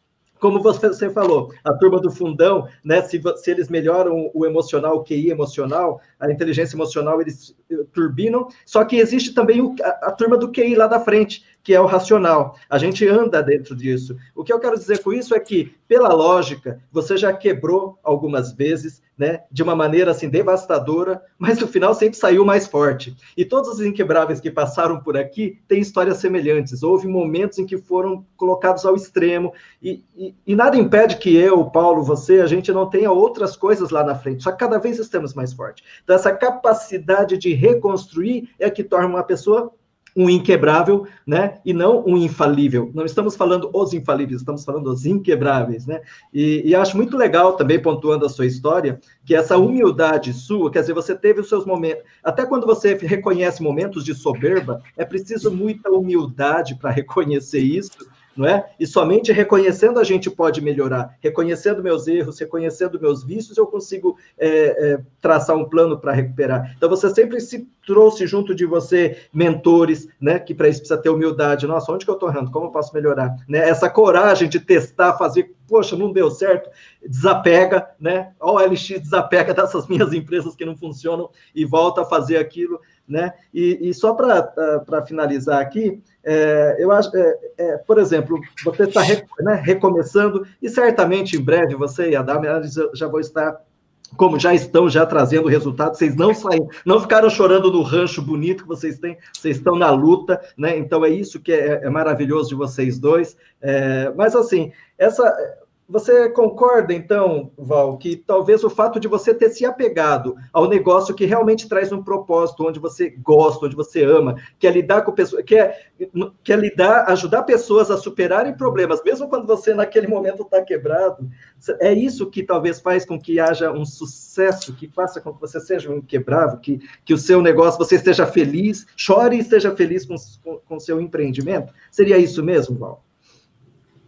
como você falou, a turma do fundão, né? Se, se eles melhoram o emocional, o QI emocional, a inteligência emocional, eles eh, turbinam. Só que existe também o, a, a, turma do QI lá da frente, que é o racional. A gente anda dentro disso. O que eu quero dizer com isso é que, pela lógica, você já quebrou algumas vezes, né, de uma maneira assim devastadora, mas no final sempre saiu mais forte. E todos os inquebráveis que passaram por aqui têm histórias semelhantes. Houve momentos em que foram colocados ao extremo e, e, e nada impede que eu, Paulo, você, a gente não tenha outras coisas lá na frente. Só que cada vez estamos mais fortes. Então essa capacidade de reconstruir é que torna uma pessoa um inquebrável, né? E não um infalível. Não estamos falando os infalíveis, estamos falando os inquebráveis, né? E, e, acho muito legal também, pontuando a sua história, que essa humildade sua, quer dizer, você teve os seus momentos, até quando você reconhece momentos de soberba, é preciso muita humildade para reconhecer isso, não é? E somente reconhecendo a gente pode melhorar. Reconhecendo meus erros, reconhecendo meus vícios, eu consigo é, é, traçar um plano para recuperar. Então, você sempre se trouxe junto de você mentores, né? Que para isso precisa ter humildade. Nossa, onde que eu estou errando? Como eu posso melhorar? Né? Essa coragem de testar, fazer, poxa, não deu certo, desapega, né? O LX desapega dessas minhas empresas que não funcionam e volta a fazer aquilo, né? E, e só para finalizar aqui, é, eu acho, é, é, por exemplo, você está né, recomeçando e certamente em breve você e a Dami já vão estar como já estão já trazendo resultados, vocês não saem, não ficaram chorando no rancho bonito que vocês têm, vocês estão na luta, né? Então é isso que é, é maravilhoso de vocês dois. É, mas assim, essa você concorda, então, Val, que talvez o fato de você ter se apegado ao negócio que realmente traz um propósito, onde você gosta, onde você ama, que é lidar com pessoas, que é, que é lidar, ajudar pessoas a superarem problemas, mesmo quando você naquele momento está quebrado, é isso que talvez faz com que haja um sucesso, que faça com que você seja um quebrado, que, que o seu negócio, você esteja feliz, chore e esteja feliz com o com, seu empreendimento? Seria isso mesmo, Val?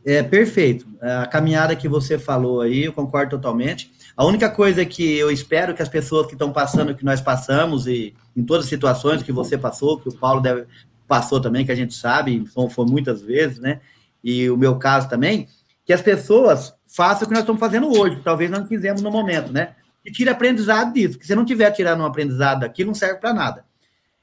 É perfeito. A caminhada que você falou aí, eu concordo totalmente. A única coisa que eu espero que as pessoas que estão passando, que nós passamos, e em todas as situações que você passou, que o Paulo deve, passou também, que a gente sabe, foi muitas vezes, né? E o meu caso também, que as pessoas façam o que nós estamos fazendo hoje, que talvez não fizemos no momento, né? E tire aprendizado disso, porque se não tiver tirando um aprendizado daqui, não serve para nada.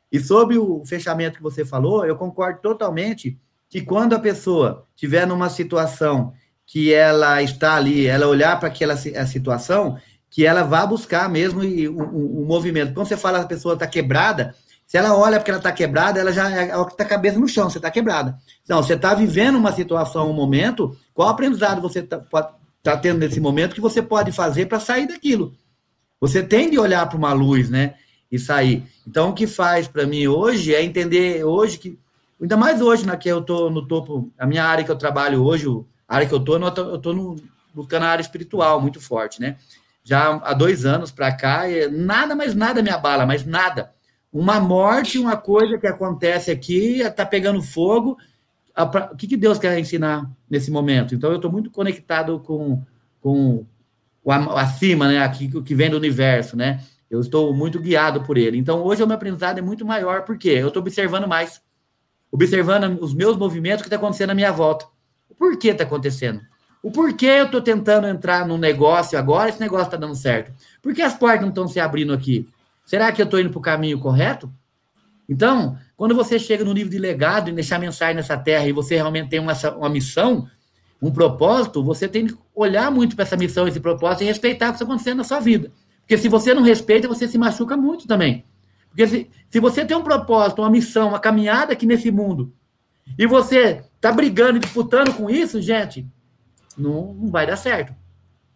E sobre o fechamento que você falou, eu concordo totalmente que quando a pessoa tiver numa situação que ela está ali, ela olhar para aquela situação, que ela vá buscar mesmo o, movimento. Quando você fala a pessoa está quebrada, se ela olha porque ela está quebrada, ela já está com a cabeça no chão, você está quebrada. Então, você está vivendo uma situação, um momento, qual aprendizado você está tá tendo nesse momento que você pode fazer para sair daquilo? Você tem de olhar para uma luz, né? E sair. Então, o que faz para mim hoje é entender hoje que Ainda mais hoje, né, que eu estou no topo, a minha área que eu trabalho hoje, a área que eu estou, eu estou buscando a área espiritual muito forte, né? Já há dois anos para cá, nada mais nada me abala, mas nada. Uma morte, uma coisa que acontece aqui, está pegando fogo. O que, que Deus quer ensinar nesse momento? Então, eu estou muito conectado com, com o acima, né? Aqui, o que vem do universo, né? Eu estou muito guiado por ele. Então, hoje o meu aprendizado é muito maior, porque eu estou observando mais observando os meus movimentos, o que está acontecendo à minha volta. O porquê está acontecendo? O porquê eu estou tentando entrar num negócio agora esse negócio está dando certo? Por que as portas não estão se abrindo aqui? Será que eu estou indo para o caminho correto? Então, quando você chega no nível de legado e deixar mensagem nessa terra e você realmente tem uma, uma missão, um propósito, você tem que olhar muito para essa missão, esse propósito e respeitar o que está acontecendo na sua vida. Porque se você não respeita, você se machuca muito também. Porque se, se você tem um propósito, uma missão, uma caminhada aqui nesse mundo, E você tá brigando e disputando com isso, gente, não, não vai dar certo.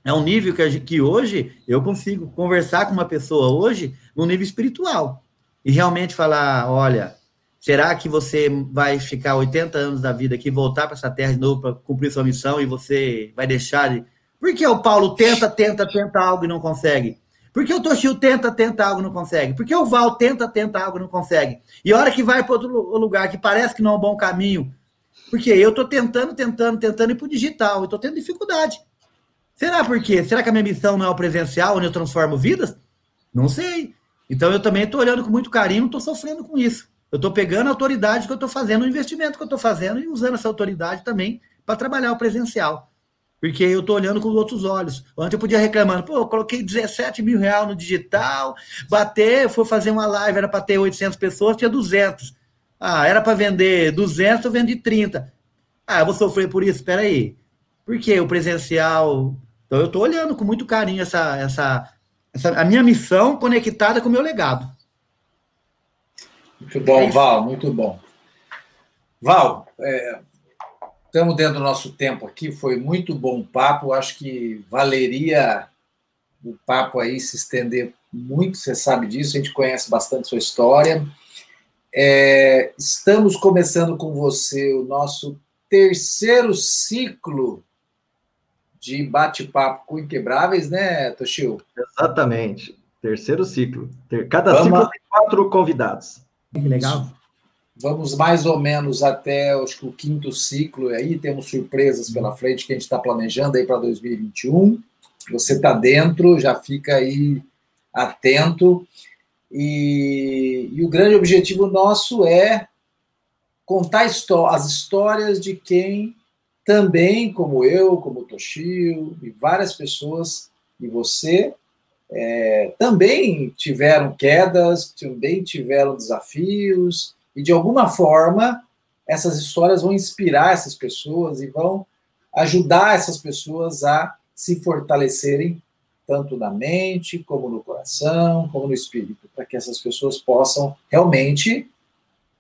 É um nível que, que hoje eu consigo conversar com uma pessoa hoje no nível espiritual e realmente falar, olha, será que você vai ficar 80 anos da vida aqui, voltar para essa terra de novo para cumprir sua missão e você vai deixar de... Por que o Paulo tenta, tenta, tenta algo e não consegue? Por que o Toshio tenta, tenta algo não consegue? Por que o Val tenta, tenta algo não consegue? E a hora que vai para outro lugar que parece que não é um bom caminho, porque eu estou tentando, tentando, tentando ir para o digital e estou tendo dificuldade. Será por quê? Será que a minha missão não é o presencial, onde eu transformo vidas? Não sei. Então eu também estou olhando com muito carinho, estou sofrendo com isso. Eu estou pegando a autoridade que eu estou fazendo, o investimento que eu estou fazendo e usando essa autoridade também para trabalhar o presencial. Porque eu estou olhando com outros olhos. Antes eu podia reclamar, pô, eu coloquei 17 mil reais no digital, bater, foi fazer uma live, era para ter 800 pessoas, tinha 200. Ah, era para vender 200, eu vendi 30. Ah, eu vou sofrer por isso? Espera aí. Por que o presencial então, eu estou olhando com muito carinho essa, essa, essa, a minha missão conectada com o meu legado. Muito bom, é Val, muito bom. Val, é, estamos dentro do nosso tempo aqui, foi muito bom papo, acho que valeria o papo aí se estender muito, você sabe disso, a gente conhece bastante sua história. É, estamos começando com você o nosso terceiro ciclo de bate-papo com inquebráveis, né, Toshio? Exatamente. Terceiro ciclo. Cada Vamos ciclo tem quatro convidados. Que legal. Vamos mais ou menos até acho que o quinto ciclo, e aí temos surpresas pela frente que a gente está planejando aí para 2021. Você está dentro, já fica aí atento. E, e, o grande objetivo nosso é contar as histórias de quem também, como eu, como Toshio e várias pessoas, e você, é, também tiveram quedas, também tiveram desafios, e de alguma forma essas histórias vão inspirar essas pessoas e vão ajudar essas pessoas a se fortalecerem, tanto na mente, como no coração, como no espírito, para que essas pessoas possam realmente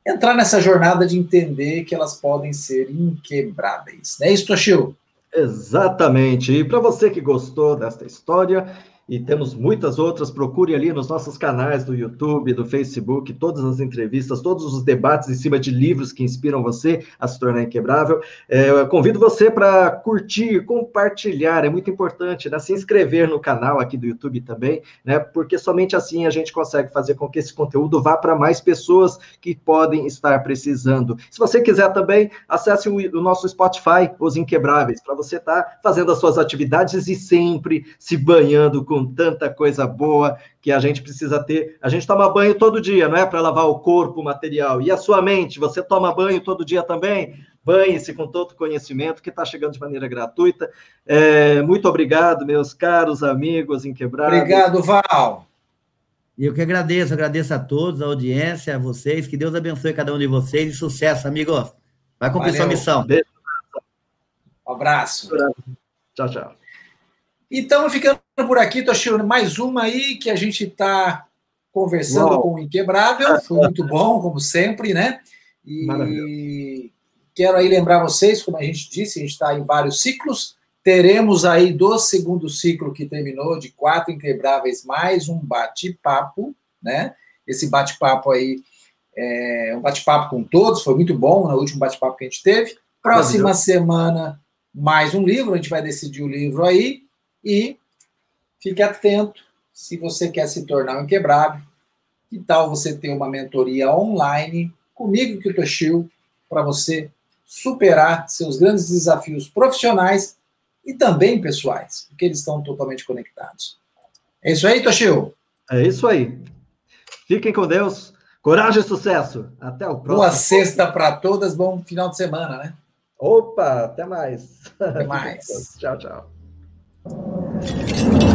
entrar nessa jornada de entender que elas podem ser inquebráveis. Não é isso, Toshio? Exatamente. E para você que gostou desta história, e temos muitas outras. Procure ali nos nossos canais do YouTube, do Facebook, todas as entrevistas, todos os debates em cima de livros que inspiram você a se tornar inquebrável. É, convido você para curtir, compartilhar, é muito importante, né? se inscrever no canal aqui do YouTube também, né? porque somente assim a gente consegue fazer com que esse conteúdo vá para mais pessoas que podem estar precisando. Se você quiser também, acesse o, o nosso Spotify, Os Inquebráveis, para você estar tá fazendo as suas atividades e sempre se banhando com com tanta coisa boa que a gente precisa ter. A gente toma banho todo dia, não é para lavar o corpo material. E a sua mente, você toma banho todo dia também? Banhe-se com todo o conhecimento que está chegando de maneira gratuita. É, muito obrigado, meus caros amigos inquebráveis. Obrigado, Val. E eu que agradeço, agradeço a todos, a audiência, a vocês. Que Deus abençoe cada um de vocês e sucesso, amigos. Vai cumprir Valeu. sua missão. Beijo. Um abraço. Tchau, tchau. Então, ficando por aqui, Toshiro, mais uma aí que a gente está conversando Uau. com o Inquebrável. Foi muito bom, como sempre, né? E quero aí lembrar vocês, como a gente disse, a gente está em vários ciclos. Teremos aí do segundo ciclo que terminou, de quatro inquebráveis, mais um bate-papo, né? Esse bate-papo aí é um bate-papo com todos, foi muito bom no né? último bate-papo que a gente teve. Próxima semana, mais um livro, a gente vai decidir o livro aí. E fique atento se você quer se tornar um inquebrável. Que tal você ter uma mentoria online comigo, que o Toshio, para você superar seus grandes desafios profissionais e também pessoais, porque eles estão totalmente conectados. É isso aí, Toshio? É isso aí. Fiquem com Deus. Coragem e sucesso. Até o próximo. Boa sexta para todas. Bom final de semana, né? Opa, até mais. Até mais. tchau, tchau. you